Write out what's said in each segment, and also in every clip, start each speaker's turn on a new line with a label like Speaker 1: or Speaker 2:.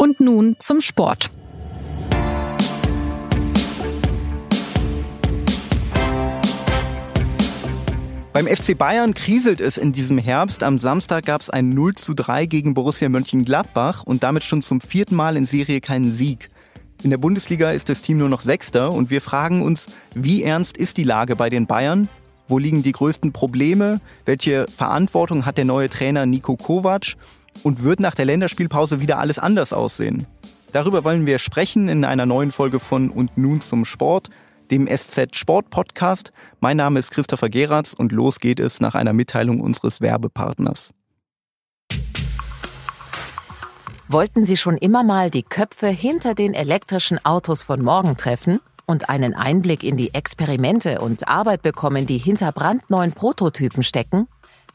Speaker 1: Und nun zum Sport.
Speaker 2: Beim FC Bayern kriselt es in diesem Herbst. Am Samstag gab es ein 0 zu 3 gegen Borussia Mönchengladbach und damit schon zum vierten Mal in Serie keinen Sieg. In der Bundesliga ist das Team nur noch Sechster und wir fragen uns, wie ernst ist die Lage bei den Bayern? Wo liegen die größten Probleme? Welche Verantwortung hat der neue Trainer Nico Kovac? Und wird nach der Länderspielpause wieder alles anders aussehen? Darüber wollen wir sprechen in einer neuen Folge von Und nun zum Sport dem SZ Sport Podcast. Mein Name ist Christopher Geratz und los geht es nach einer Mitteilung unseres Werbepartners.
Speaker 3: Wollten Sie schon immer mal die Köpfe hinter den elektrischen Autos von morgen treffen und einen Einblick in die Experimente und Arbeit bekommen, die hinter brandneuen Prototypen stecken?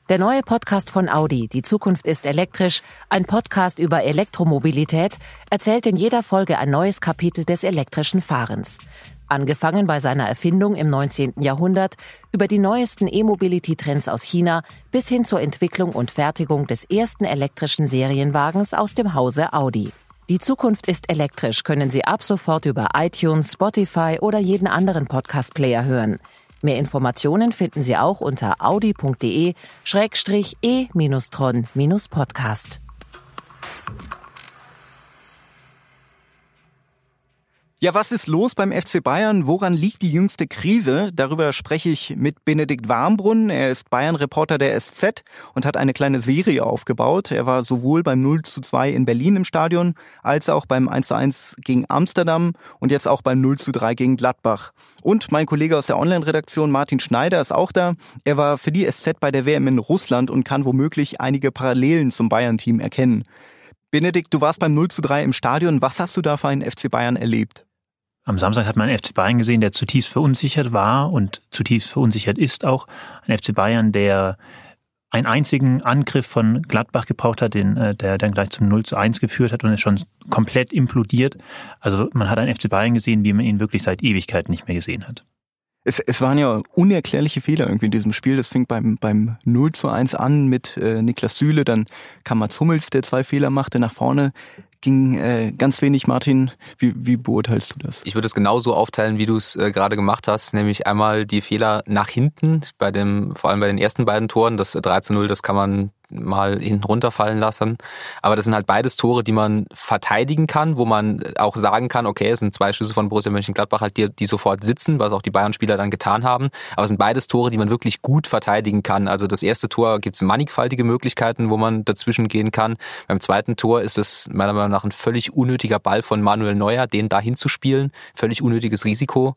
Speaker 3: Der neue Podcast von Audi, Die Zukunft ist elektrisch, ein Podcast über Elektromobilität, erzählt in jeder Folge ein neues Kapitel des elektrischen Fahrens angefangen bei seiner Erfindung im 19. Jahrhundert, über die neuesten E-Mobility-Trends aus China bis hin zur Entwicklung und Fertigung des ersten elektrischen Serienwagens aus dem Hause Audi. Die Zukunft ist elektrisch können Sie ab sofort über iTunes, Spotify oder jeden anderen Podcast-Player hören. Mehr Informationen finden Sie auch unter audi.de-e-tron-podcast.
Speaker 2: Ja, was ist los beim FC Bayern? Woran liegt die jüngste Krise? Darüber spreche ich mit Benedikt Warmbrunn. Er ist Bayern-Reporter der SZ und hat eine kleine Serie aufgebaut. Er war sowohl beim 0 zu 2 in Berlin im Stadion, als auch beim 1 zu 1 gegen Amsterdam und jetzt auch beim 0 zu 3 gegen Gladbach. Und mein Kollege aus der Online-Redaktion Martin Schneider ist auch da. Er war für die SZ bei der WM in Russland und kann womöglich einige Parallelen zum Bayern-Team erkennen. Benedikt, du warst beim 0 zu 3 im Stadion. Was hast du da für einen FC Bayern erlebt?
Speaker 4: Am Samstag hat man einen FC Bayern gesehen, der zutiefst verunsichert war und zutiefst verunsichert ist auch. Ein FC Bayern, der einen einzigen Angriff von Gladbach gebraucht hat, den, äh, der dann gleich zum 0 zu 1 geführt hat und ist schon komplett implodiert. Also man hat einen FC Bayern gesehen, wie man ihn wirklich seit Ewigkeit nicht mehr gesehen hat.
Speaker 2: Es, es waren ja unerklärliche Fehler irgendwie in diesem Spiel. Das fing beim, beim 0 zu 1 an mit äh, Niklas Süle, dann kam Mats Hummels, der zwei Fehler machte nach vorne ging äh, ganz wenig. Martin, wie, wie beurteilst du das?
Speaker 5: Ich würde es genauso aufteilen, wie du es äh, gerade gemacht hast, nämlich einmal die Fehler nach hinten, bei dem, vor allem bei den ersten beiden Toren, das 3 zu 0, das kann man mal hinten runterfallen lassen. Aber das sind halt beides Tore, die man verteidigen kann, wo man auch sagen kann, okay, es sind zwei Schüsse von Borussia Mönchengladbach halt, die, die sofort sitzen, was auch die Bayern-Spieler dann getan haben. Aber es sind beides Tore, die man wirklich gut verteidigen kann. Also das erste Tor gibt es mannigfaltige Möglichkeiten, wo man dazwischen gehen kann. Beim zweiten Tor ist es meiner Meinung nach ein völlig unnötiger Ball von Manuel Neuer, den dahin zu. Völlig unnötiges Risiko.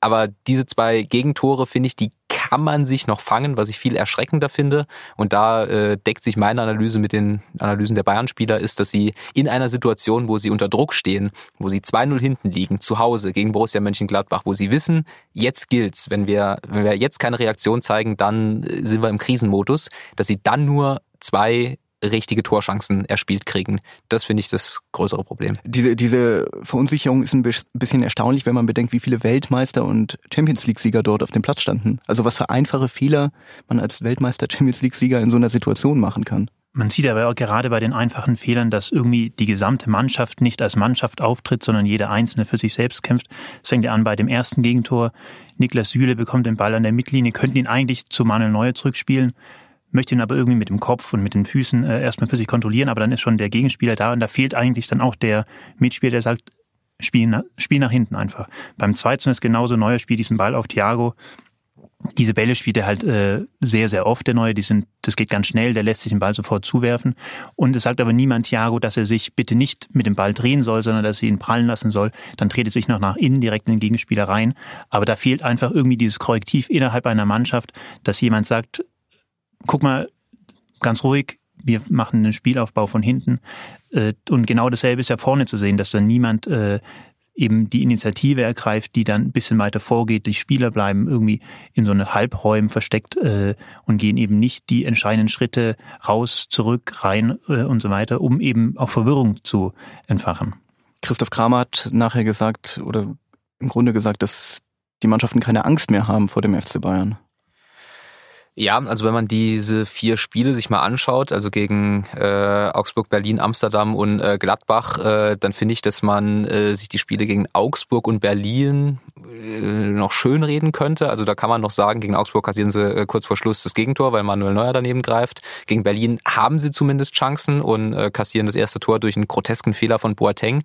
Speaker 5: Aber diese zwei Gegentore, finde ich, die kann man sich noch fangen, was ich viel erschreckender finde. Und da äh, deckt sich meine Analyse mit den Analysen der Bayern-Spieler, ist, dass sie in einer Situation, wo sie unter Druck stehen, wo sie 2-0 hinten liegen, zu Hause gegen Borussia Mönchengladbach, wo sie wissen, jetzt gilt's. Wenn wir, wenn wir jetzt keine Reaktion zeigen, dann äh, sind wir im Krisenmodus, dass sie dann nur zwei richtige Torchancen erspielt kriegen. Das finde ich das größere Problem.
Speaker 2: Diese, diese Verunsicherung ist ein bisschen erstaunlich, wenn man bedenkt, wie viele Weltmeister und Champions League-Sieger dort auf dem Platz standen. Also was für einfache Fehler man als Weltmeister Champions League-Sieger in so einer Situation machen kann.
Speaker 4: Man sieht aber auch gerade bei den einfachen Fehlern, dass irgendwie die gesamte Mannschaft nicht als Mannschaft auftritt, sondern jeder Einzelne für sich selbst kämpft. Es fängt ja an bei dem ersten Gegentor. Niklas Süle bekommt den Ball an der Mittellinie, könnten ihn eigentlich zu Manuel Neuer zurückspielen möchte ihn aber irgendwie mit dem Kopf und mit den Füßen äh, erstmal für sich kontrollieren, aber dann ist schon der Gegenspieler da und da fehlt eigentlich dann auch der Mitspieler, der sagt, spiel, nach, spiel nach hinten einfach. Beim 2 ist genauso, Neuer spielt diesen Ball auf Thiago. Diese Bälle spielt er halt äh, sehr, sehr oft, der Neue. Die sind, das geht ganz schnell, der lässt sich den Ball sofort zuwerfen. Und es sagt aber niemand Thiago, dass er sich bitte nicht mit dem Ball drehen soll, sondern dass er ihn prallen lassen soll. Dann dreht er sich noch nach innen direkt in den Gegenspieler rein. Aber da fehlt einfach irgendwie dieses Korrektiv innerhalb einer Mannschaft, dass jemand sagt, guck mal, ganz ruhig, wir machen den Spielaufbau von hinten. Äh, und genau dasselbe ist ja vorne zu sehen, dass dann niemand äh, eben die Initiative ergreift, die dann ein bisschen weiter vorgeht. Die Spieler bleiben irgendwie in so eine Halbräumen versteckt äh, und gehen eben nicht die entscheidenden Schritte raus, zurück, rein und so weiter, um eben auch Verwirrung zu entfachen.
Speaker 2: Christoph Kramer hat nachher gesagt oder im Grunde gesagt, dass die Mannschaften keine Angst mehr haben vor dem FC Bayern.
Speaker 5: Ja, also wenn man diese vier Spiele sich mal anschaut, also gegen äh, Augsburg, Berlin, Amsterdam und äh, Gladbach, äh, dann finde ich, dass man äh, sich die Spiele gegen Augsburg und Berlin äh, noch schön reden könnte. Also da kann man noch sagen, gegen Augsburg kassieren sie äh, kurz vor Schluss das Gegentor, weil Manuel Neuer daneben greift. Gegen Berlin haben sie zumindest Chancen und äh, kassieren das erste Tor durch einen grotesken Fehler von Boateng.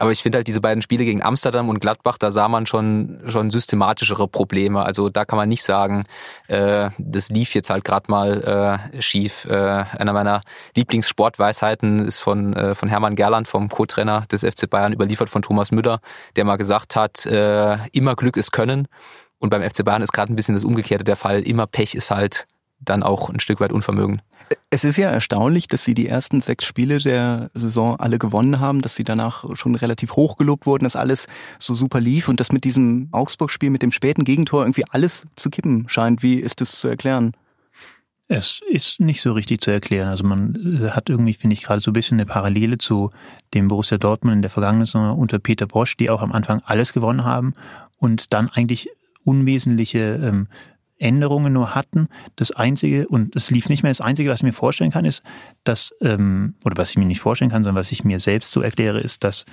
Speaker 5: Aber ich finde halt diese beiden Spiele gegen Amsterdam und Gladbach, da sah man schon schon systematischere Probleme. Also da kann man nicht sagen, äh, das lief jetzt halt gerade mal äh, schief. Äh, einer meiner Lieblingssportweisheiten ist von äh, von Hermann Gerland, vom Co-Trainer des FC Bayern, überliefert von Thomas Müller, der mal gesagt hat, äh, immer Glück ist Können. Und beim FC Bayern ist gerade ein bisschen das Umgekehrte der Fall. Immer Pech ist halt dann auch ein Stück weit Unvermögen.
Speaker 2: Es ist ja erstaunlich, dass sie die ersten sechs Spiele der Saison alle gewonnen haben, dass sie danach schon relativ hoch gelobt wurden, dass alles so super lief und dass mit diesem Augsburg-Spiel, mit dem späten Gegentor irgendwie alles zu kippen scheint. Wie ist das zu erklären?
Speaker 4: Es ist nicht so richtig zu erklären. Also man äh, hat irgendwie, finde ich, gerade so ein bisschen eine Parallele zu dem Borussia Dortmund in der vergangenen Saison unter Peter Bosch, die auch am Anfang alles gewonnen haben und dann eigentlich unwesentliche ähm, Änderungen nur hatten. Das Einzige, und es lief nicht mehr, das Einzige, was ich mir vorstellen kann, ist, dass, ähm, oder was ich mir nicht vorstellen kann, sondern was ich mir selbst so erkläre, ist, dass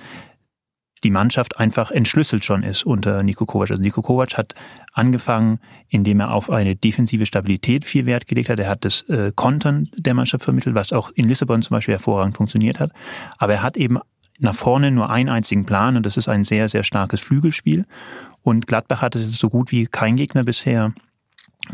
Speaker 4: die Mannschaft einfach entschlüsselt schon ist unter Niko Kovac. Also Niko Kovac hat angefangen, indem er auf eine defensive Stabilität viel Wert gelegt hat. Er hat das äh, Kontern der Mannschaft vermittelt, was auch in Lissabon zum Beispiel hervorragend funktioniert hat. Aber er hat eben nach vorne nur einen einzigen Plan und das ist ein sehr, sehr starkes Flügelspiel. Und Gladbach hat es so gut wie kein Gegner bisher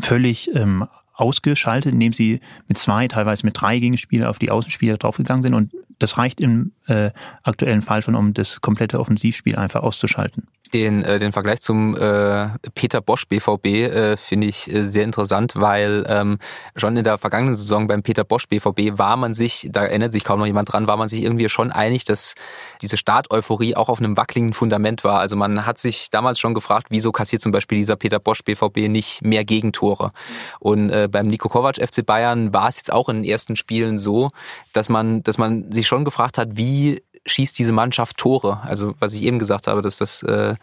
Speaker 4: völlig ähm, ausgeschaltet, indem sie mit zwei, teilweise mit drei Gegenspieler auf die Außenspieler draufgegangen sind. Und das reicht im äh, aktuellen Fall schon, um das komplette Offensivspiel einfach auszuschalten.
Speaker 5: Den, äh, den Vergleich zum äh, Peter Bosch BVB äh, finde ich äh, sehr interessant, weil ähm, schon in der vergangenen Saison beim Peter Bosch BVB war man sich, da erinnert sich kaum noch jemand dran, war man sich irgendwie schon einig, dass diese Starteuphorie auch auf einem wackeligen Fundament war. Also man hat sich damals schon gefragt, wieso kassiert zum Beispiel dieser Peter Bosch BVB nicht mehr Gegentore. Und äh, beim Nico Kovac FC Bayern war es jetzt auch in den ersten Spielen so, dass man, dass man sich schon gefragt hat, wie schießt diese Mannschaft Tore. Also was ich eben gesagt habe, dass das äh,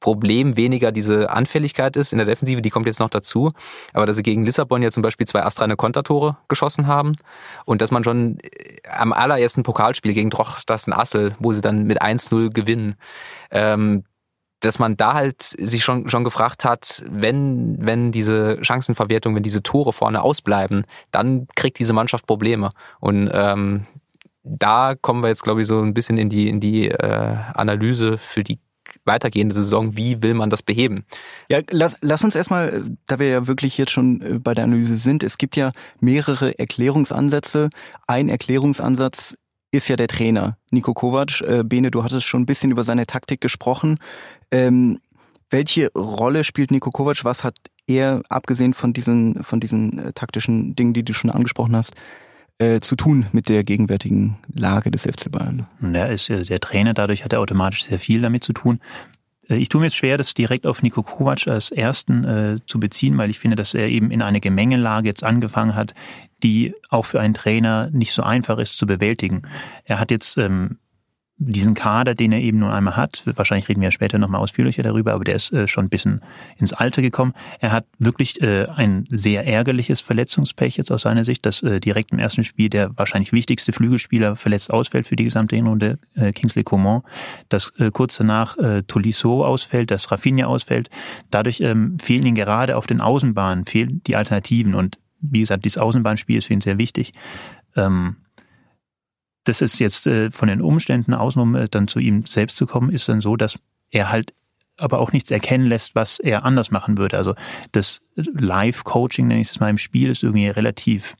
Speaker 5: Problem weniger diese Anfälligkeit ist in der Defensive, die kommt jetzt noch dazu, aber dass sie gegen Lissabon ja zum Beispiel zwei astreine Kontertore geschossen haben und dass man schon äh, am allerersten Pokalspiel gegen Drochtersen Assel, wo sie dann mit 1-0 gewinnen, ähm, dass man da halt sich schon, schon gefragt hat, wenn, wenn diese Chancenverwertung, wenn diese Tore vorne ausbleiben, dann kriegt diese Mannschaft Probleme. Und ähm, da kommen wir jetzt, glaube ich, so ein bisschen in die, in die äh, Analyse für die weitergehende Saison, wie will man das beheben?
Speaker 2: Ja, lass, lass uns erstmal, da wir ja wirklich jetzt schon äh, bei der Analyse sind, es gibt ja mehrere Erklärungsansätze. Ein Erklärungsansatz ist ja der Trainer, Nico Kovac. Äh, Bene, du hattest schon ein bisschen über seine Taktik gesprochen. Ähm, welche Rolle spielt Nico Kovac? Was hat er, abgesehen von diesen, von diesen äh, taktischen Dingen, die du schon angesprochen hast, äh, zu tun mit der gegenwärtigen Lage des FC Bayern.
Speaker 4: er ist der Trainer, dadurch hat er automatisch sehr viel damit zu tun. Äh, ich tue mir jetzt schwer, das direkt auf Nico Kovac als ersten äh, zu beziehen, weil ich finde, dass er eben in eine Gemengelage jetzt angefangen hat, die auch für einen Trainer nicht so einfach ist zu bewältigen. Er hat jetzt ähm, diesen Kader, den er eben nur einmal hat, wahrscheinlich reden wir ja später nochmal ausführlicher darüber, aber der ist äh, schon ein bisschen ins Alter gekommen. Er hat wirklich äh, ein sehr ärgerliches Verletzungspech jetzt aus seiner Sicht, dass äh, direkt im ersten Spiel der wahrscheinlich wichtigste Flügelspieler verletzt ausfällt für die gesamte Hinrunde, Kingsley Coman, dass kurz danach Tolisso ausfällt, dass Rafinha ausfällt. Dadurch ähm, fehlen ihm gerade auf den Außenbahnen, fehlen die Alternativen und wie gesagt, dieses Außenbahnspiel ist für ihn sehr wichtig. Ähm, das ist jetzt äh, von den Umständen außenrum äh, dann zu ihm selbst zu kommen, ist dann so, dass er halt aber auch nichts erkennen lässt, was er anders machen würde. Also das Live-Coaching, nenne ich es mal im Spiel, ist irgendwie relativ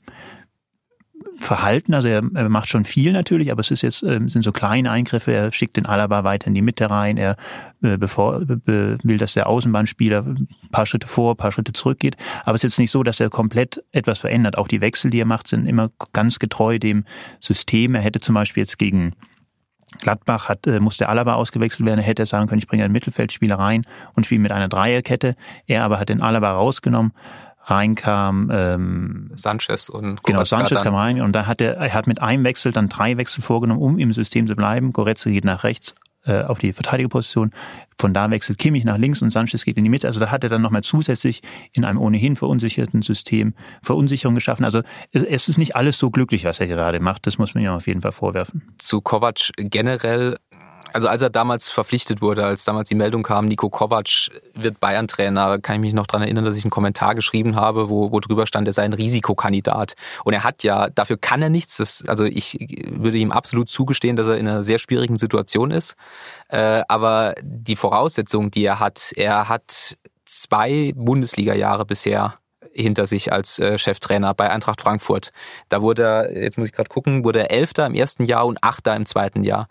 Speaker 4: Verhalten. Also er, er macht schon viel natürlich, aber es ist jetzt äh, sind so kleine Eingriffe. Er schickt den Alaba weiter in die Mitte rein. Er äh, bevor, be, will, dass der Außenbahnspieler ein paar Schritte vor, ein paar Schritte zurückgeht. Aber es ist jetzt nicht so, dass er komplett etwas verändert. Auch die Wechsel, die er macht, sind immer ganz getreu dem System. Er hätte zum Beispiel jetzt gegen Gladbach hat, äh, musste Alaba ausgewechselt werden. Er hätte sagen können, ich bringe einen Mittelfeldspieler rein und spiele mit einer Dreierkette. Er aber hat den Alaba rausgenommen reinkam. Ähm,
Speaker 5: Sanchez und
Speaker 4: Goretzka Genau, Sanchez kam rein und da hat er, er hat mit einem Wechsel dann drei Wechsel vorgenommen, um im System zu bleiben. Goretzka geht nach rechts, äh, auf die Verteidigerposition. Von da wechselt Kimmich nach links und Sanchez geht in die Mitte. Also da hat er dann nochmal zusätzlich in einem ohnehin verunsicherten System Verunsicherung geschaffen. Also es ist nicht alles so glücklich, was er gerade macht. Das muss man ihm auf jeden Fall vorwerfen.
Speaker 5: Zu Kovac generell also als er damals verpflichtet wurde, als damals die Meldung kam, Nico Kovac wird Bayern-Trainer, kann ich mich noch dran erinnern, dass ich einen Kommentar geschrieben habe, wo, wo drüber stand, er sei ein Risikokandidat. Und er hat ja, dafür kann er nichts. Das, also ich würde ihm absolut zugestehen, dass er in einer sehr schwierigen Situation ist. Äh, aber die Voraussetzungen, die er hat, er hat zwei Bundesliga-Jahre bisher hinter sich als äh, Cheftrainer bei Eintracht Frankfurt. Da wurde er, jetzt muss ich gerade gucken, wurde er Elfter im ersten Jahr und Achter im zweiten Jahr.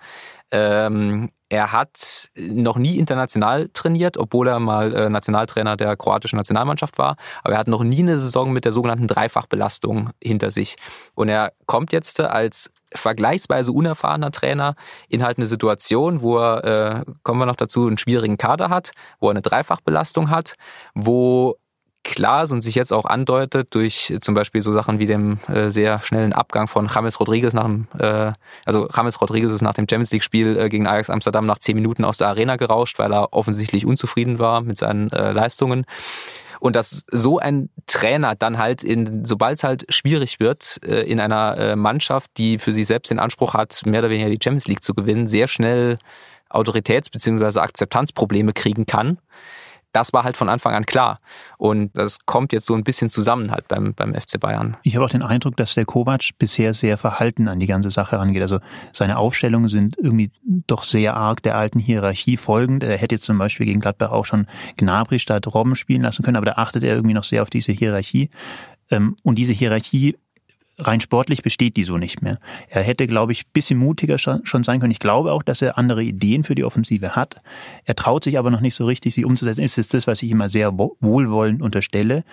Speaker 5: Ähm, er hat noch nie international trainiert, obwohl er mal äh, Nationaltrainer der kroatischen Nationalmannschaft war. Aber er hat noch nie eine Saison mit der sogenannten Dreifachbelastung hinter sich. Und er kommt jetzt als vergleichsweise unerfahrener Trainer in halt eine Situation, wo er, äh, kommen wir noch dazu, einen schwierigen Kader hat, wo er eine Dreifachbelastung hat, wo klar und sich jetzt auch andeutet durch zum Beispiel so Sachen wie dem äh, sehr schnellen Abgang von James Rodriguez nach dem, äh, also James Rodriguez ist nach dem Champions League Spiel äh, gegen Ajax Amsterdam nach zehn Minuten aus der Arena gerauscht, weil er offensichtlich unzufrieden war mit seinen äh, Leistungen. Und dass so ein Trainer dann halt in, sobald es halt schwierig wird, äh, in einer äh, Mannschaft, die für sich selbst den Anspruch hat, mehr oder weniger die Champions League zu gewinnen, sehr schnell Autoritäts- bzw. Akzeptanzprobleme kriegen kann das war halt von Anfang an klar. Und das kommt jetzt so ein bisschen zusammen halt beim, beim FC Bayern.
Speaker 4: Ich habe auch den Eindruck, dass der Kovac bisher sehr verhalten an die ganze Sache rangeht. Also seine Aufstellungen sind irgendwie doch sehr arg der alten Hierarchie folgend. Er hätte jetzt zum Beispiel gegen Gladbach auch schon Gnabry statt Robben spielen lassen können, aber da achtet er irgendwie noch sehr auf diese Hierarchie. Ähm, und diese Hierarchie rein sportlich besteht die so nicht mehr. Er hätte, glaube ich, bisschen mutiger schon sein können. Ich glaube auch, dass er andere Ideen für die Offensive hat. Er traut sich aber noch nicht so richtig, sie umzusetzen. Ist es das, was ich immer sehr wohlwollend unterstelle.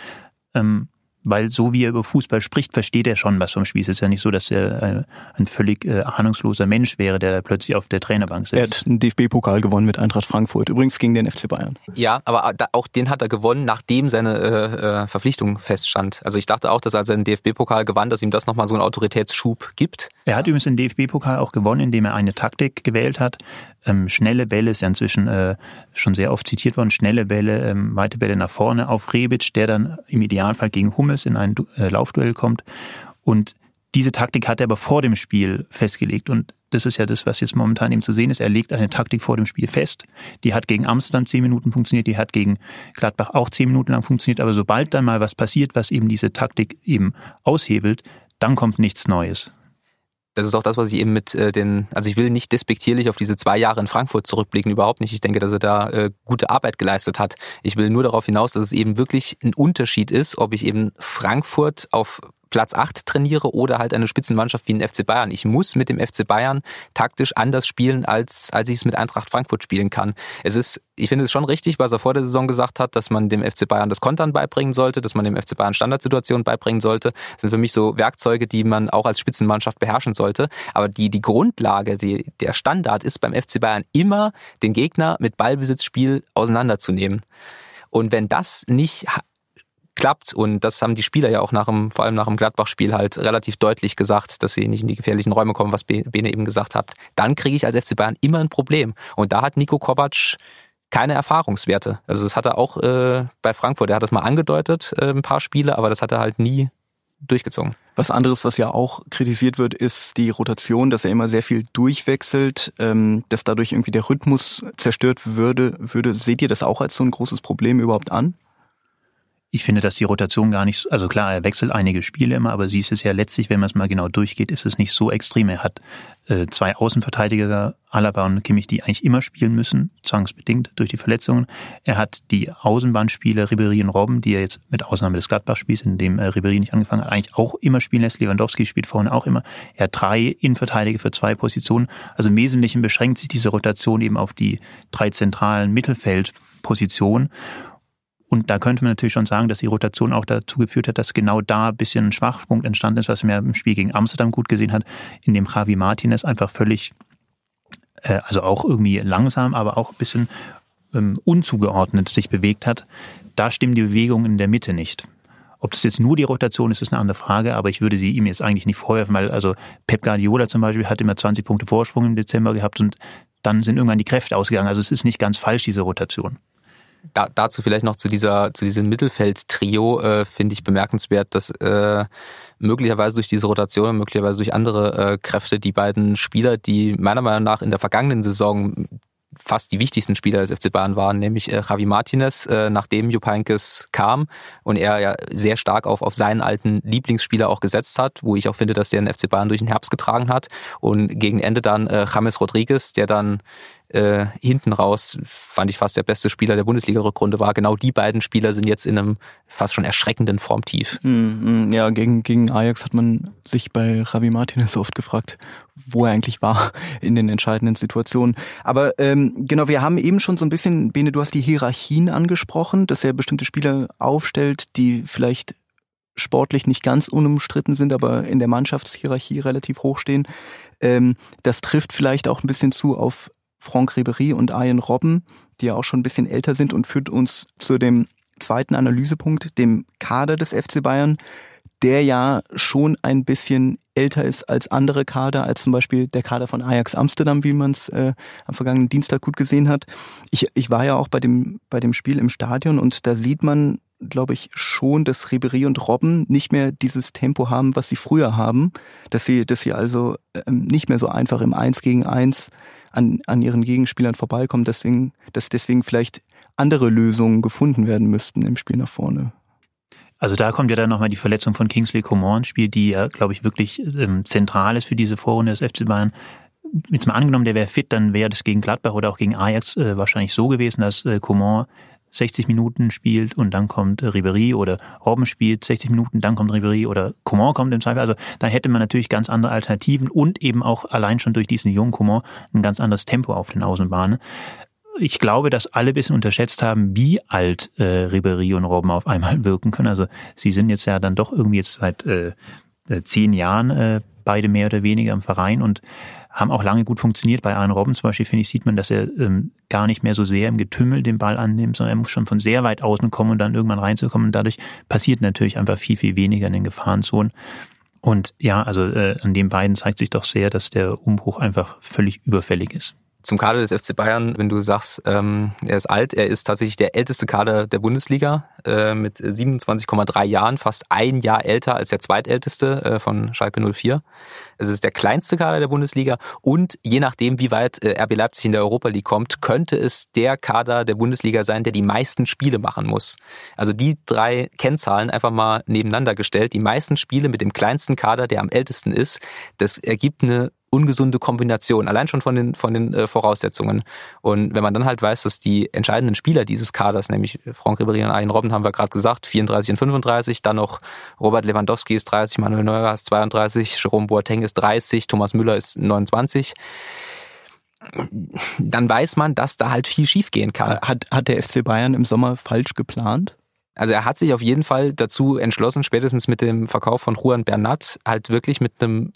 Speaker 4: Ähm, weil so wie er über Fußball spricht, versteht er schon was vom Spiel. Es ist ja nicht so, dass er ein, äh, ein völlig äh, ahnungsloser Mensch wäre, der da plötzlich auf der Trainerbank sitzt.
Speaker 2: Er hat einen DFB-Pokal gewonnen mit Eintracht Frankfurt, übrigens gegen den FC Bayern.
Speaker 5: Ja, aber auch den hat er gewonnen, nachdem seine äh, äh, Verpflichtung feststand. Also ich dachte auch, dass als er den DFB-Pokal gewann, dass ihm das nochmal so einen Autoritätsschub gibt.
Speaker 4: Er hat übrigens den DFB-Pokal auch gewonnen, indem er eine Taktik gewählt hat, ähm, schnelle Bälle ist ja inzwischen äh, schon sehr oft zitiert worden, schnelle Bälle, ähm, weite Bälle nach vorne auf Rebic, der dann im Idealfall gegen Hummels in ein äh, Laufduell kommt. Und diese Taktik hat er aber vor dem Spiel festgelegt und das ist ja das, was jetzt momentan eben zu sehen ist. Er legt eine Taktik vor dem Spiel fest. Die hat gegen Amsterdam zehn Minuten funktioniert, die hat gegen Gladbach auch zehn Minuten lang funktioniert. Aber sobald dann mal was passiert, was eben diese Taktik eben aushebelt, dann kommt nichts Neues
Speaker 5: das ist auch das, was ich eben mit äh, den, also ich will nicht despektierlich auf diese zwei Jahre in Frankfurt zurückblicken, überhaupt nicht. Ich denke, dass er da äh, gute Arbeit geleistet hat. Ich will nur darauf hinaus, dass es eben wirklich ein Unterschied ist, ob ich eben Frankfurt auf Platz 8 trainiere oder halt eine Spitzenmannschaft wie den FC Bayern. Ich muss mit dem FC Bayern taktisch anders spielen, als, als ich es mit Eintracht Frankfurt spielen kann. Es ist, ich finde es schon richtig, was er vor der Saison gesagt hat, dass man dem FC Bayern das Kontern beibringen sollte, dass man dem FC Bayern Standardsituationen beibringen sollte. Das sind für mich so Werkzeuge, die man auch als Spitzenmannschaft beherrschen sollte. Aber die, die Grundlage, die, der Standard ist beim FC Bayern immer, den Gegner mit Ballbesitzspiel auseinanderzunehmen. Und wenn das nicht klappt. Und das haben die Spieler ja auch nach dem, vor allem nach dem Gladbach-Spiel halt relativ deutlich gesagt, dass sie nicht in die gefährlichen Räume kommen, was Bene eben gesagt hat. Dann kriege ich als FC Bayern immer ein Problem. Und da hat Nico Kovac keine Erfahrungswerte. Also das hat er auch äh, bei Frankfurt, er hat das mal angedeutet, äh, ein paar Spiele, aber das hat er halt nie durchgezogen.
Speaker 2: Was anderes, was ja auch kritisiert wird, ist die Rotation, dass er immer sehr viel durchwechselt, ähm, dass dadurch irgendwie der Rhythmus zerstört würde, würde. Seht ihr das auch als so ein großes Problem überhaupt an?
Speaker 4: Ich finde, dass die Rotation gar nicht, also klar, er wechselt einige Spiele immer, aber sie ist es ja letztlich, wenn man es mal genau durchgeht, ist es nicht so extrem. Er hat äh, zwei Außenverteidiger, Alaba und Kimmich, die eigentlich immer spielen müssen, zwangsbedingt durch die Verletzungen. Er hat die Außenbahnspieler Ribery und Robben, die er jetzt mit Ausnahme des Gladbach-Spiels, in dem äh, Ribery nicht angefangen hat, eigentlich auch immer spielen lässt. Lewandowski spielt vorne auch immer. Er hat drei Innenverteidiger für zwei Positionen. Also im Wesentlichen beschränkt sich diese Rotation eben auf die drei zentralen Mittelfeldpositionen. Und da könnte man natürlich schon sagen, dass die Rotation auch dazu geführt hat, dass genau da ein bisschen ein Schwachpunkt entstanden ist, was man ja im Spiel gegen Amsterdam gut gesehen hat, in dem Javi Martinez einfach völlig, äh, also auch irgendwie langsam, aber auch ein bisschen ähm, unzugeordnet sich bewegt hat. Da stimmen die Bewegungen in der Mitte nicht. Ob das jetzt nur die Rotation ist, ist eine andere Frage, aber ich würde sie ihm jetzt eigentlich nicht vorwerfen, weil also Pep Guardiola zum Beispiel hat immer 20 Punkte Vorsprung im Dezember gehabt und dann sind irgendwann die Kräfte ausgegangen. Also es ist nicht ganz falsch, diese Rotation.
Speaker 5: Da, dazu vielleicht noch zu dieser zu diesem Mittelfeld-Trio äh, finde ich bemerkenswert, dass äh, möglicherweise durch diese Rotation, möglicherweise durch andere äh, Kräfte die beiden Spieler, die meiner Meinung nach in der vergangenen Saison fast die wichtigsten Spieler des FC Bayern waren, nämlich äh, Javi Martinez, äh, nachdem Jupp Heynckes kam und er ja sehr stark auf, auf seinen alten Lieblingsspieler auch gesetzt hat, wo ich auch finde, dass der den FC Bayern durch den Herbst getragen hat und gegen Ende dann äh, James Rodriguez, der dann äh, hinten raus, fand ich fast der beste Spieler der Bundesliga-Rückrunde war. Genau die beiden Spieler sind jetzt in einem fast schon erschreckenden Formtief.
Speaker 2: Mm, mm, ja, gegen, gegen Ajax hat man sich bei Javi Martinez oft gefragt, wo er eigentlich war in den entscheidenden Situationen. Aber ähm, genau, wir haben eben schon so ein bisschen, Bene, du hast die Hierarchien angesprochen, dass er bestimmte Spieler aufstellt, die vielleicht sportlich nicht ganz unumstritten sind, aber in der Mannschaftshierarchie relativ hoch stehen. Ähm, das trifft vielleicht auch ein bisschen zu auf Franck Ribery und Ian Robben, die ja auch schon ein bisschen älter sind und führt uns zu dem zweiten Analysepunkt, dem Kader des FC Bayern, der ja schon ein bisschen älter ist als andere Kader, als zum Beispiel der Kader von Ajax Amsterdam, wie man es äh, am vergangenen Dienstag gut gesehen hat. Ich, ich war ja auch bei dem, bei dem Spiel im Stadion und da sieht man, glaube ich, schon, dass Ribery und Robben nicht mehr dieses Tempo haben, was sie früher haben, dass sie, dass sie also ähm, nicht mehr so einfach im Eins gegen Eins an, an ihren Gegenspielern vorbeikommen, deswegen, dass deswegen vielleicht andere Lösungen gefunden werden müssten im Spiel nach vorne.
Speaker 4: Also da kommt ja dann nochmal die Verletzung von Kingsley Coman ins Spiel, die ja, glaube ich, wirklich ähm, zentral ist für diese Vorrunde des FC Bayern. Jetzt mal angenommen, der wäre fit, dann wäre das gegen Gladbach oder auch gegen Ajax äh, wahrscheinlich so gewesen, dass äh, Coman 60 Minuten spielt und dann kommt Ribery oder Robben spielt 60 Minuten, dann kommt Ribery oder Coman kommt im Zweifel. Also da hätte man natürlich ganz andere Alternativen und eben auch allein schon durch diesen jungen Coman ein ganz anderes Tempo auf den Außenbahnen. Ich glaube, dass alle bisschen unterschätzt haben, wie alt äh, Ribery und Robben auf einmal wirken können. Also sie sind jetzt ja dann doch irgendwie jetzt seit äh, äh zehn Jahren äh, beide mehr oder weniger im Verein und haben auch lange gut funktioniert. Bei Arne Robben zum Beispiel, finde ich, sieht man, dass er ähm, gar nicht mehr so sehr im Getümmel den Ball annimmt, sondern er muss schon von sehr weit außen kommen und dann irgendwann reinzukommen. Und dadurch passiert natürlich einfach viel, viel weniger in den Gefahrenzonen. Und ja, also äh, an den beiden zeigt sich doch sehr, dass der Umbruch einfach völlig überfällig ist
Speaker 5: zum Kader des FC Bayern, wenn du sagst, ähm, er ist alt, er ist tatsächlich der älteste Kader der Bundesliga äh, mit 27,3 Jahren, fast ein Jahr älter als der zweitälteste äh, von Schalke 04. Es ist der kleinste Kader der Bundesliga und je nachdem, wie weit äh, RB Leipzig in der Europa League kommt, könnte es der Kader der Bundesliga sein, der die meisten Spiele machen muss. Also die drei Kennzahlen einfach mal nebeneinander gestellt. Die meisten Spiele mit dem kleinsten Kader, der am ältesten ist, das ergibt eine ungesunde Kombination, allein schon von den, von den äh, Voraussetzungen. Und wenn man dann halt weiß, dass die entscheidenden Spieler dieses Kaders, nämlich Franck Ribéry und Arjen Robben, haben wir gerade gesagt, 34 und 35, dann noch Robert Lewandowski ist 30, Manuel Neuer ist 32, Jerome Boateng ist 30, Thomas Müller ist 29 dann weiß man, dass da halt viel schiefgehen kann.
Speaker 2: Hat, hat der FC Bayern im Sommer falsch geplant?
Speaker 5: Also er hat sich auf jeden Fall dazu entschlossen, spätestens mit dem Verkauf von Juan Bernat halt wirklich mit einem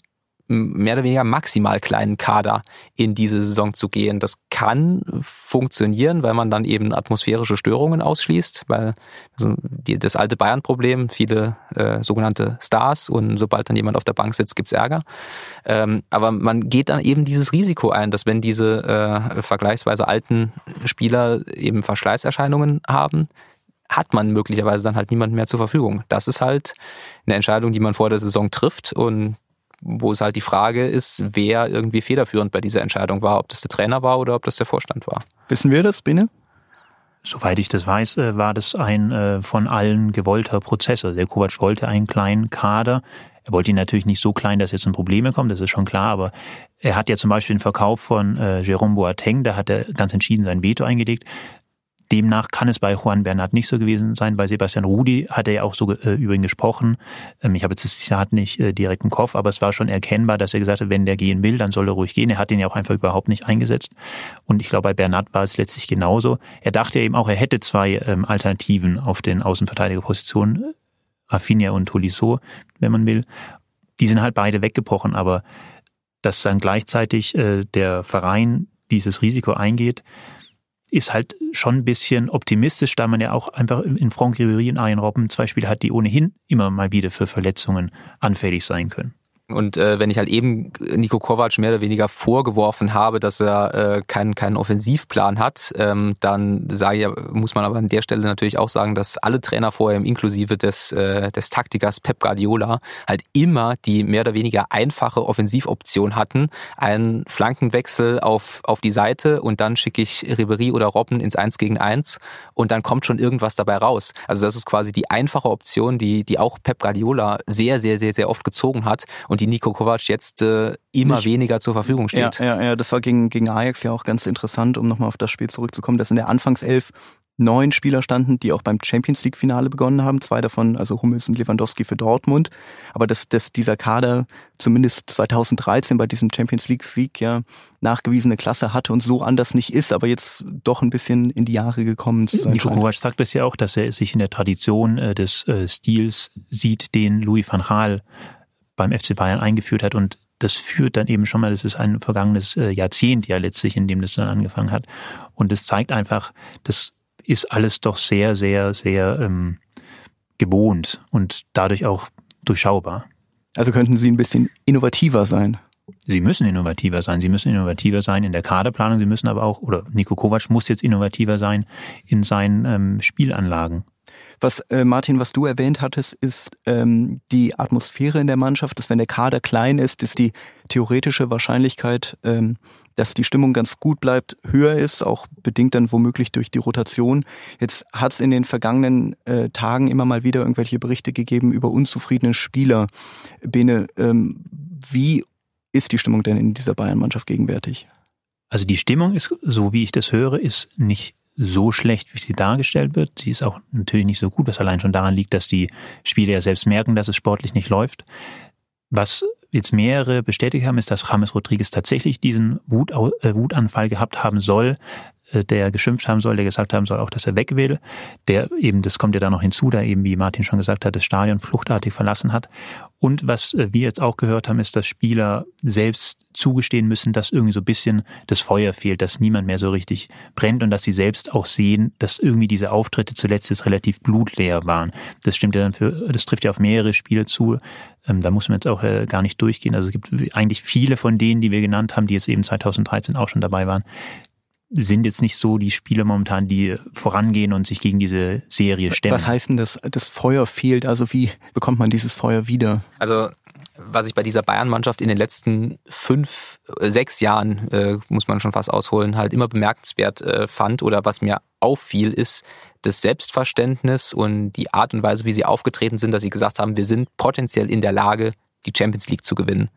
Speaker 5: mehr oder weniger maximal kleinen Kader in diese Saison zu gehen. Das kann funktionieren, weil man dann eben atmosphärische Störungen ausschließt, weil also die, das alte Bayern-Problem, viele äh, sogenannte Stars und sobald dann jemand auf der Bank sitzt, gibt's Ärger. Ähm, aber man geht dann eben dieses Risiko ein, dass wenn diese äh, vergleichsweise alten Spieler eben Verschleißerscheinungen haben, hat man möglicherweise dann halt niemanden mehr zur Verfügung. Das ist halt eine Entscheidung, die man vor der Saison trifft und wo es halt die Frage ist, wer irgendwie federführend bei dieser Entscheidung war, ob das der Trainer war oder ob das der Vorstand war.
Speaker 2: Wissen wir das, Bene?
Speaker 4: Soweit ich das weiß, äh, war das ein äh, von allen gewollter Prozess. Also der Kovac wollte einen kleinen Kader. Er wollte ihn natürlich nicht so klein, dass jetzt ein Probleme kommen, das ist schon klar, aber er hat ja zum Beispiel den Verkauf von äh, Jerome Boateng, da hat er ganz entschieden sein Veto eingelegt. Demnach kann es bei Juan Bernat nicht so gewesen sein. Bei Sebastian Rudi hat er ja auch so äh, über ihn gesprochen. Ähm, ich habe jetzt das Zitat nicht äh, direkt im Kopf, aber es war schon erkennbar, dass er gesagt hat, wenn der gehen will, dann soll er ruhig gehen. Er hat ihn ja auch einfach überhaupt nicht eingesetzt. Und ich glaube, bei Bernat war es letztlich genauso. Er dachte eben auch, er hätte zwei ähm, Alternativen auf den Außenverteidigerpositionen, Rafinha und Tolisso, wenn man will. Die sind halt beide weggebrochen, aber dass dann gleichzeitig äh, der Verein dieses Risiko eingeht, ist halt schon ein bisschen optimistisch, da man ja auch einfach in Franck Ribéry und Arjen Robben zwei Spieler hat, die ohnehin immer mal wieder für Verletzungen anfällig sein können.
Speaker 5: Und äh, wenn ich halt eben Nico Kovac mehr oder weniger vorgeworfen habe, dass er äh, keinen keinen Offensivplan hat, ähm, dann sage ich, muss man aber an der Stelle natürlich auch sagen, dass alle Trainer vorher, inklusive des, äh, des Taktikers Pep Guardiola, halt immer die mehr oder weniger einfache Offensivoption hatten. Einen Flankenwechsel auf, auf die Seite und dann schicke ich Ribery oder Robben ins Eins gegen Eins und dann kommt schon irgendwas dabei raus. Also das ist quasi die einfache Option, die, die auch Pep Guardiola sehr, sehr, sehr, sehr oft gezogen hat und die Nico Kovac jetzt äh, immer Nicht, weniger zur Verfügung steht.
Speaker 2: Ja, ja, ja, das war gegen, gegen Ajax ja auch ganz interessant, um nochmal auf das Spiel zurückzukommen, dass in der Anfangself neun Spieler standen, die auch beim Champions League Finale begonnen haben. Zwei davon, also Hummels und Lewandowski für Dortmund. Aber dass, dass dieser Kader zumindest 2013 bei diesem Champions League Sieg ja nachgewiesene Klasse hatte und so anders nicht ist, aber jetzt doch ein bisschen in die Jahre gekommen zu sein.
Speaker 4: Nico Kovac sagt das ja auch, dass er sich in der Tradition äh, des äh, Stils sieht, den Louis van Gaal beim FC Bayern eingeführt hat und das führt dann eben schon mal, das ist ein vergangenes äh, Jahrzehnt ja letztlich, in dem das dann angefangen hat. Und es zeigt einfach, das ist alles doch sehr, sehr, sehr ähm, gewohnt und dadurch auch durchschaubar.
Speaker 2: Also könnten Sie ein bisschen innovativer sein?
Speaker 4: Sie müssen innovativer sein. Sie müssen innovativer sein in der Kaderplanung. Sie müssen aber auch, oder Nico Kovac muss jetzt innovativer sein in seinen ähm, Spielanlagen.
Speaker 2: Was äh, Martin, was du erwähnt hattest, ist ähm, die Atmosphäre in der Mannschaft, dass wenn der Kader klein ist, ist die theoretische Wahrscheinlichkeit, ähm, dass die Stimmung ganz gut bleibt, höher ist, auch bedingt dann womöglich durch die Rotation. Jetzt hat es in den vergangenen äh, Tagen immer mal wieder irgendwelche Berichte gegeben über unzufriedene Spieler. Bene, ähm, wie ist die Stimmung denn in dieser Bayern-Mannschaft gegenwärtig?
Speaker 4: Also die Stimmung ist, so wie ich das höre, ist nicht so schlecht, wie sie dargestellt wird. Sie ist auch natürlich nicht so gut, was allein schon daran liegt, dass die Spieler ja selbst merken, dass es sportlich nicht läuft. Was jetzt mehrere bestätigt haben, ist, dass James Rodriguez tatsächlich diesen äh, Wutanfall gehabt haben soll, der geschimpft haben soll, der gesagt haben soll, auch dass er weg will, der eben, das kommt ja da noch hinzu, da eben, wie Martin schon gesagt hat, das Stadion fluchtartig verlassen hat. Und was äh, wir jetzt auch gehört haben, ist, dass Spieler selbst zugestehen müssen, dass irgendwie so ein bisschen das Feuer fehlt, dass niemand mehr so richtig brennt und dass sie selbst auch sehen, dass irgendwie diese Auftritte zuletzt jetzt relativ blutleer waren. Das stimmt ja dann für, das trifft ja auf mehrere Spiele zu. Ähm, da muss man jetzt auch äh, gar nicht durchgehen. Also es gibt eigentlich viele von denen, die wir genannt haben, die jetzt eben 2013 auch schon dabei waren, sind jetzt nicht so die Spieler momentan, die vorangehen und sich gegen diese Serie stemmen.
Speaker 2: Was heißt denn das, das Feuer fehlt? Also wie bekommt man dieses Feuer wieder?
Speaker 5: Also was ich bei dieser Bayern-Mannschaft in den letzten fünf, äh, sechs Jahren, äh, muss man schon fast ausholen, halt immer bemerkenswert äh, fand oder was mir auffiel, ist das Selbstverständnis und die Art und Weise, wie sie aufgetreten sind, dass sie gesagt haben, wir sind potenziell in der Lage, die Champions League zu gewinnen.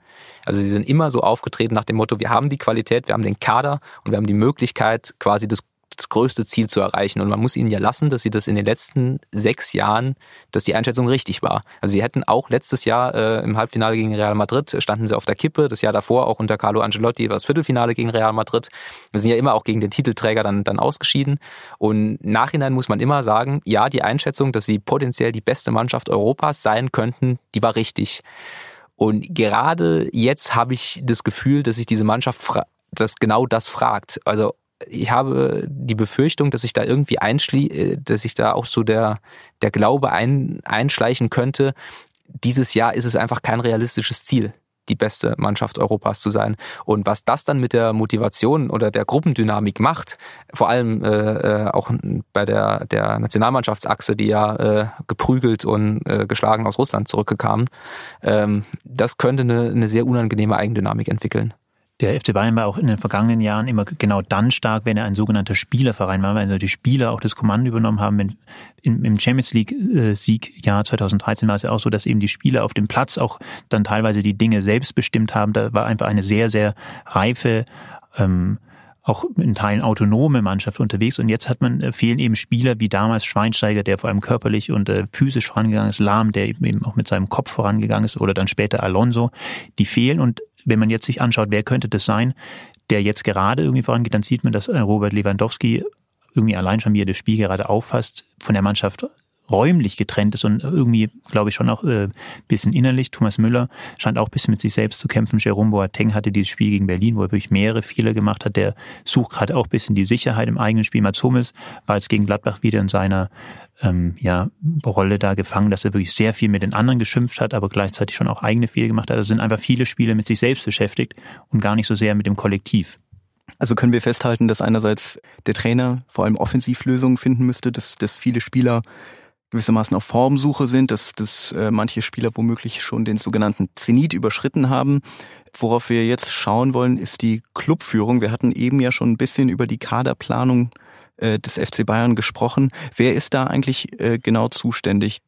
Speaker 5: Also sie sind immer so aufgetreten nach dem Motto, wir haben die Qualität, wir haben den Kader und wir haben die Möglichkeit, quasi das, das größte Ziel zu erreichen. Und man muss ihnen ja lassen, dass sie das in den letzten sechs Jahren, dass die Einschätzung richtig war. Also sie hätten auch letztes Jahr äh, im Halbfinale gegen Real Madrid, standen sie auf der Kippe, das Jahr davor auch unter Carlo Ancelotti war das Viertelfinale gegen Real Madrid. Wir sind ja immer auch gegen den Titelträger dann, dann ausgeschieden. Und nachhinein muss man immer sagen, ja, die Einschätzung, dass sie potenziell die beste Mannschaft Europas sein könnten, die war richtig. Und gerade jetzt habe ich das Gefühl, dass sich diese Mannschaft dass genau das fragt. Also ich habe die Befürchtung, dass sich da irgendwie einschlie, äh, dass sich da auch so der, der Glaube ein, einschleichen könnte. Dieses Jahr ist es einfach kein realistisches Ziel die beste Mannschaft Europas zu sein. Und was das dann mit der Motivation oder der Gruppendynamik macht, vor allem äh, äh, auch bei der, der Nationalmannschaftsachse, die ja äh, geprügelt und äh, geschlagen aus Russland zurückgekamen, ähm, das könnte eine, eine sehr unangenehme Eigendynamik entwickeln.
Speaker 4: Der FC Bayern war auch in den vergangenen Jahren immer genau dann stark, wenn er ein sogenannter Spielerverein war, weil also die Spieler auch das Kommando übernommen haben. Wenn im Champions League äh, Siegjahr 2013 war es ja auch so, dass eben die Spieler auf dem Platz auch dann teilweise die Dinge selbst bestimmt haben. Da war einfach eine sehr, sehr reife, ähm, auch in Teilen autonome Mannschaft unterwegs. Und jetzt hat man, äh, fehlen eben Spieler wie damals Schweinsteiger, der vor allem körperlich und äh, physisch vorangegangen ist, Lahm, der eben auch mit seinem Kopf vorangegangen ist, oder dann später Alonso. Die fehlen und wenn man jetzt sich anschaut, wer könnte das sein, der jetzt gerade irgendwie vorangeht, dann sieht man, dass äh, Robert Lewandowski irgendwie allein schon, wie er das Spiel gerade auffasst, von der Mannschaft räumlich getrennt ist und irgendwie, glaube ich, schon auch äh, bisschen innerlich. Thomas Müller scheint auch ein bisschen mit sich selbst zu kämpfen. Jerome Boateng hatte dieses Spiel gegen Berlin, wo er wirklich mehrere Fehler gemacht hat. Der sucht gerade auch ein bisschen die Sicherheit im eigenen Spiel. Mats Hummels war jetzt gegen Gladbach wieder in seiner ähm, ja, Rolle da gefangen, dass er wirklich sehr viel mit den anderen geschimpft hat, aber gleichzeitig schon auch eigene Fehler gemacht hat. Also sind einfach viele Spiele mit sich selbst beschäftigt und gar nicht so sehr mit dem Kollektiv.
Speaker 2: Also können wir festhalten, dass einerseits der Trainer vor allem Offensivlösungen finden müsste, dass, dass viele Spieler gewissermaßen auf Formsuche sind, dass, dass äh, manche Spieler womöglich schon den sogenannten Zenit überschritten haben. Worauf wir jetzt schauen wollen, ist die Clubführung. Wir hatten eben ja schon ein bisschen über die Kaderplanung äh, des FC Bayern gesprochen. Wer ist da eigentlich äh, genau zuständig?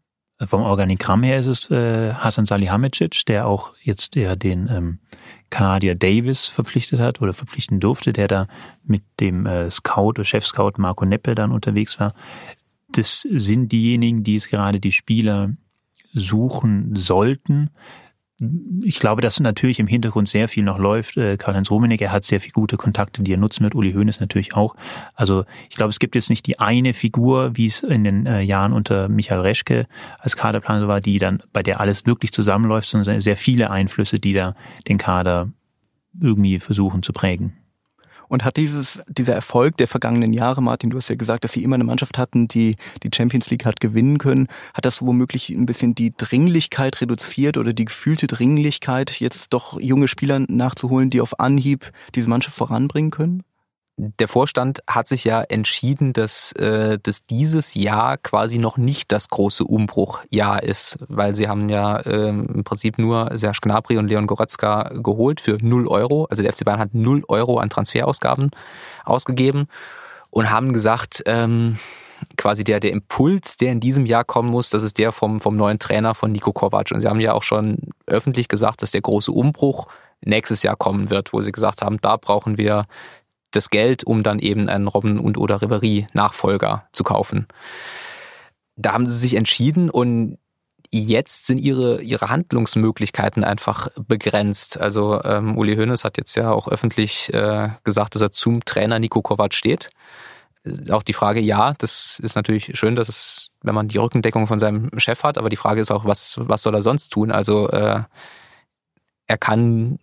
Speaker 4: Vom Organigramm her ist es äh, Hasan Salihamidzic, der auch jetzt ja den ähm, Kanadier Davis verpflichtet hat oder verpflichten durfte, der da mit dem äh, Scout oder Chef-Scout Marco Neppe dann unterwegs war. Das sind diejenigen, die es gerade die Spieler suchen sollten ich glaube, dass natürlich im Hintergrund sehr viel noch läuft. Äh, Karl-Heinz Rummenigge hat sehr viele gute Kontakte, die er nutzen wird. Uli Hoeneß natürlich auch. Also ich glaube, es gibt jetzt nicht die eine Figur, wie es in den äh, Jahren unter Michael Reschke als Kaderplaner war, die dann, bei der alles wirklich zusammenläuft, sondern sehr viele Einflüsse, die da den Kader irgendwie versuchen zu prägen.
Speaker 2: Und hat dieses, dieser Erfolg der vergangenen Jahre, Martin, du hast ja gesagt, dass sie immer eine Mannschaft hatten, die die Champions League hat gewinnen können, hat das womöglich ein bisschen die Dringlichkeit reduziert oder die gefühlte Dringlichkeit, jetzt doch junge Spieler nachzuholen, die auf Anhieb diese Mannschaft voranbringen können?
Speaker 5: Der Vorstand hat sich ja entschieden, dass, äh, dass dieses Jahr quasi noch nicht das große Umbruchjahr ist, weil sie haben ja äh, im Prinzip nur Serge Gnabry und Leon Goretzka geholt für 0 Euro. Also der FC Bayern hat 0 Euro an Transferausgaben ausgegeben und haben gesagt, ähm, quasi der, der Impuls, der in diesem Jahr kommen muss, das ist der vom, vom neuen Trainer von Nico Kovac. Und sie haben ja auch schon öffentlich gesagt, dass der große Umbruch nächstes Jahr kommen wird, wo sie gesagt haben, da brauchen wir das Geld, um dann eben einen Robben und oder Ribéry Nachfolger zu kaufen. Da haben sie sich entschieden und jetzt sind ihre, ihre Handlungsmöglichkeiten einfach begrenzt. Also ähm, Uli Hoeneß hat jetzt ja auch öffentlich äh, gesagt, dass er zum Trainer Nico Kovac steht. Auch die Frage, ja, das ist natürlich schön, dass es, wenn man die Rückendeckung von seinem Chef hat, aber die Frage ist auch, was, was soll er sonst tun? Also äh, er kann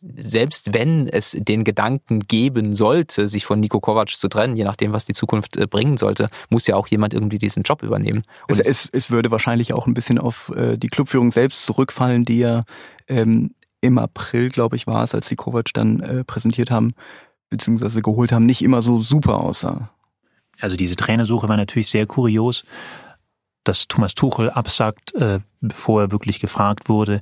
Speaker 5: selbst wenn es den Gedanken geben sollte, sich von Nico Kovac zu trennen, je nachdem, was die Zukunft äh, bringen sollte, muss ja auch jemand irgendwie diesen Job übernehmen.
Speaker 2: Und es, es, es würde wahrscheinlich auch ein bisschen auf äh, die Clubführung selbst zurückfallen, die ja ähm, im April, glaube ich, war es, als die Kovac dann äh, präsentiert haben, beziehungsweise geholt haben, nicht immer so super aussah.
Speaker 4: Also diese Trainersuche war natürlich sehr kurios dass Thomas Tuchel absagt, äh, bevor er wirklich gefragt wurde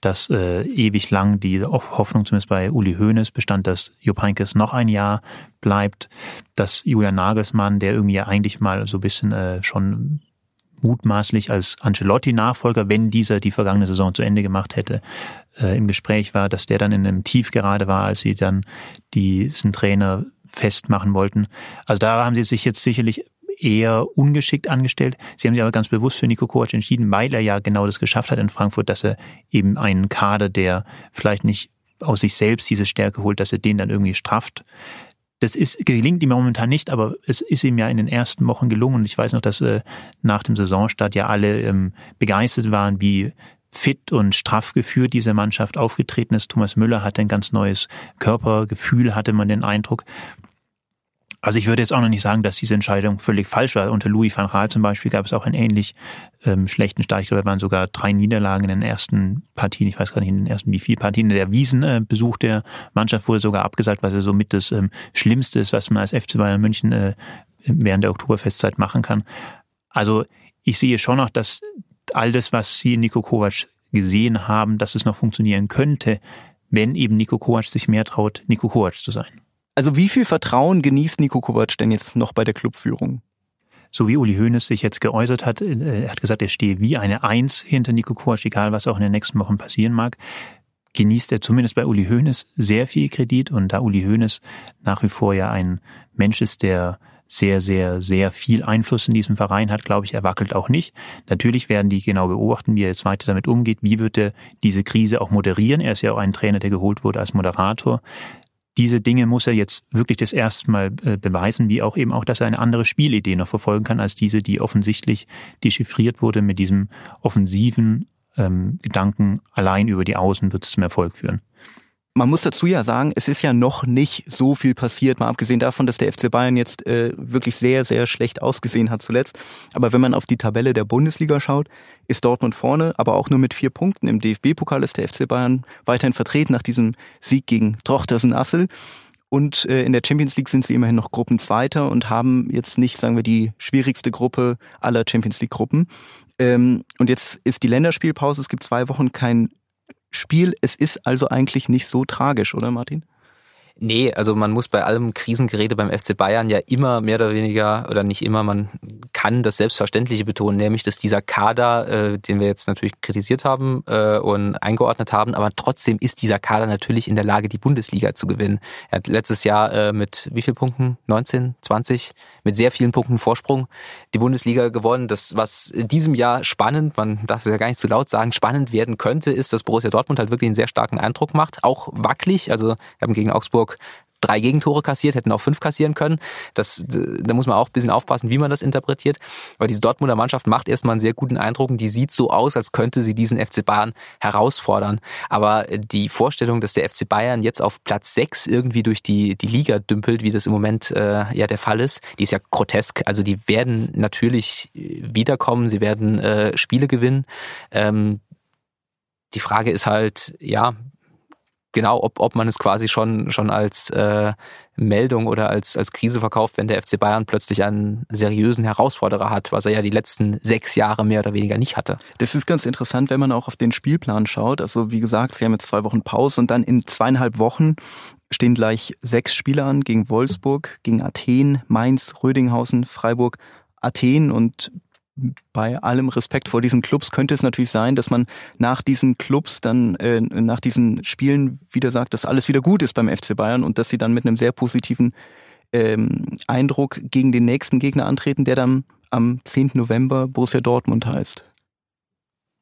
Speaker 4: dass äh, ewig lang die Hoffnung zumindest bei Uli Hoeneß bestand, dass Jupp Heynckes noch ein Jahr bleibt, dass Julian Nagelsmann, der irgendwie ja eigentlich mal so ein bisschen äh, schon mutmaßlich als Ancelotti-Nachfolger, wenn dieser die vergangene Saison zu Ende gemacht hätte, äh, im Gespräch war, dass der dann in einem Tief gerade war, als sie dann diesen Trainer festmachen wollten. Also da haben sie sich jetzt sicherlich eher ungeschickt angestellt. Sie haben sich aber ganz bewusst für Nico Kovac entschieden, weil er ja genau das geschafft hat in Frankfurt, dass er eben einen Kader, der vielleicht nicht aus sich selbst diese Stärke holt, dass er den dann irgendwie strafft. Das ist, gelingt ihm momentan nicht, aber es ist ihm ja in den ersten Wochen gelungen. Und ich weiß noch, dass äh, nach dem Saisonstart ja alle ähm, begeistert waren, wie fit und straff geführt diese Mannschaft aufgetreten ist. Thomas Müller hatte ein ganz neues Körpergefühl, hatte man den Eindruck. Also ich würde jetzt auch noch nicht sagen, dass diese Entscheidung völlig falsch war. Unter Louis van Gaal zum Beispiel gab es auch einen ähnlich ähm, schlechten Start. Ich glaube, es waren sogar drei Niederlagen in den ersten Partien. Ich weiß gar nicht, in den ersten wie viele Partien. Der Wiesenbesuch äh, der Mannschaft wurde sogar abgesagt, was ja somit das ähm, Schlimmste ist, was man als FC Bayern München äh, während der Oktoberfestzeit machen kann. Also ich sehe schon noch, dass all das, was Sie in Nico Kovac gesehen haben, dass es noch funktionieren könnte, wenn eben Nico Kovac sich mehr traut, Nico Kovac zu sein.
Speaker 2: Also wie viel Vertrauen genießt Nico Kovac denn jetzt noch bei der Clubführung?
Speaker 4: So wie Uli Hoeneß sich jetzt geäußert hat, äh, er hat gesagt, er stehe wie eine Eins hinter Nico Kovac, egal was auch in den nächsten Wochen passieren mag, genießt er zumindest bei Uli Hoeneß sehr viel Kredit und da Uli Hoeneß nach wie vor ja ein Mensch ist, der sehr, sehr, sehr viel Einfluss in diesem Verein hat, glaube ich, er wackelt auch nicht. Natürlich werden die genau beobachten, wie er jetzt weiter damit umgeht. Wie wird er diese Krise auch moderieren? Er ist ja auch ein Trainer, der geholt wurde als Moderator diese Dinge muss er jetzt wirklich das erste Mal äh, beweisen, wie auch eben auch, dass er eine andere Spielidee noch verfolgen kann als diese, die offensichtlich dechiffriert wurde mit diesem offensiven ähm, Gedanken, allein über die Außen wird es zum Erfolg führen.
Speaker 2: Man muss dazu ja sagen, es ist ja noch nicht so viel passiert, mal abgesehen davon, dass der FC Bayern jetzt äh, wirklich sehr, sehr schlecht ausgesehen hat zuletzt. Aber wenn man auf die Tabelle der Bundesliga schaut, ist Dortmund vorne, aber auch nur mit vier Punkten. Im DFB-Pokal ist der FC Bayern weiterhin vertreten nach diesem Sieg gegen Trochtersen Assel. Und äh, in der Champions League sind sie immerhin noch Gruppenzweiter und haben jetzt nicht, sagen wir, die schwierigste Gruppe aller Champions League-Gruppen. Ähm, und jetzt ist die Länderspielpause, es gibt zwei Wochen kein Spiel. Es ist also eigentlich nicht so tragisch, oder Martin?
Speaker 5: Nee, also man muss bei allem Krisengerede beim FC Bayern ja immer mehr oder weniger, oder nicht immer, man kann das Selbstverständliche betonen, nämlich dass dieser Kader, äh, den wir jetzt natürlich kritisiert haben äh, und eingeordnet haben, aber trotzdem ist dieser Kader natürlich in der Lage, die Bundesliga zu gewinnen. Er hat letztes Jahr äh, mit wie vielen Punkten? 19, 20? Mit sehr vielen Punkten Vorsprung die Bundesliga gewonnen. Das, was in diesem Jahr spannend, man darf es ja gar nicht zu laut sagen, spannend werden könnte, ist, dass Borussia Dortmund halt wirklich einen sehr starken Eindruck macht. Auch wackelig, also wir haben gegen Augsburg Augsburg drei Gegentore kassiert, hätten auch fünf kassieren können. Das, da muss man auch ein bisschen aufpassen, wie man das interpretiert. Aber diese Dortmunder Mannschaft macht erstmal einen sehr guten Eindruck und die sieht so aus, als könnte sie diesen FC Bayern herausfordern. Aber die Vorstellung, dass der FC Bayern jetzt auf Platz sechs irgendwie durch die, die Liga dümpelt, wie das im Moment äh, ja der Fall ist, die ist ja grotesk. Also die werden natürlich wiederkommen, sie werden äh, Spiele gewinnen. Ähm, die Frage ist halt, ja, genau, ob, ob man es quasi schon, schon als äh, Meldung oder als, als Krise verkauft, wenn der FC Bayern plötzlich einen seriösen Herausforderer hat, was er ja die letzten sechs Jahre mehr oder weniger nicht hatte.
Speaker 2: Das ist ganz interessant, wenn man auch auf den Spielplan schaut. Also wie gesagt, sie haben jetzt zwei Wochen Pause und dann in zweieinhalb Wochen stehen gleich sechs Spiele an gegen Wolfsburg, gegen Athen, Mainz, Rödinghausen, Freiburg, Athen und bei allem Respekt vor diesen Clubs könnte es natürlich sein, dass man nach diesen Clubs dann äh, nach diesen Spielen wieder sagt, dass alles wieder gut ist beim FC Bayern und dass sie dann mit einem sehr positiven ähm, Eindruck gegen den nächsten Gegner antreten, der dann am 10. November Borussia Dortmund heißt.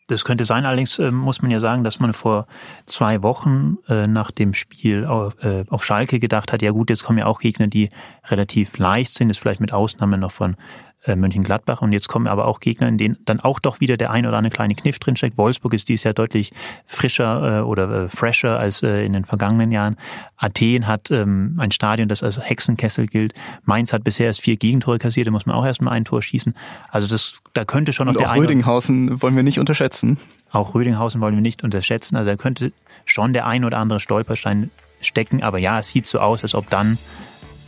Speaker 4: Das könnte sein, allerdings äh, muss man ja sagen, dass man vor zwei Wochen äh, nach dem Spiel auf, äh, auf Schalke gedacht hat, ja gut, jetzt kommen ja auch Gegner, die relativ leicht sind, ist vielleicht mit Ausnahme noch von Mönchengladbach. Und jetzt kommen aber auch Gegner, in denen dann auch doch wieder der ein oder andere kleine Kniff drinsteckt. Wolfsburg ist dieses Jahr deutlich frischer äh, oder äh, fresher als äh, in den vergangenen Jahren. Athen hat ähm, ein Stadion, das als Hexenkessel gilt. Mainz hat bisher erst vier Gegentore kassiert, da muss man auch erstmal ein Tor schießen. Also das, da könnte schon noch
Speaker 2: Und
Speaker 4: der
Speaker 2: auch Rödinghausen wollen wir nicht unterschätzen.
Speaker 4: Auch Rödinghausen wollen wir nicht unterschätzen. Also da könnte schon der ein oder andere Stolperstein stecken. Aber ja, es sieht so aus, als ob dann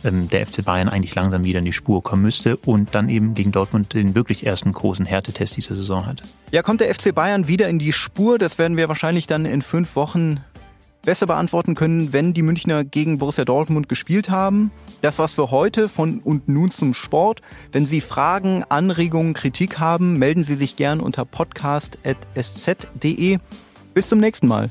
Speaker 4: der FC Bayern eigentlich langsam wieder in die Spur kommen müsste und dann eben gegen Dortmund den wirklich ersten großen Härtetest dieser Saison hat.
Speaker 2: Ja, kommt der FC Bayern wieder in die Spur? Das werden wir wahrscheinlich dann in fünf Wochen besser beantworten können, wenn die Münchner gegen Borussia Dortmund gespielt haben. Das war's für heute von und nun zum Sport. Wenn Sie Fragen, Anregungen, Kritik haben, melden Sie sich gern unter podcast.sz.de. Bis zum nächsten Mal.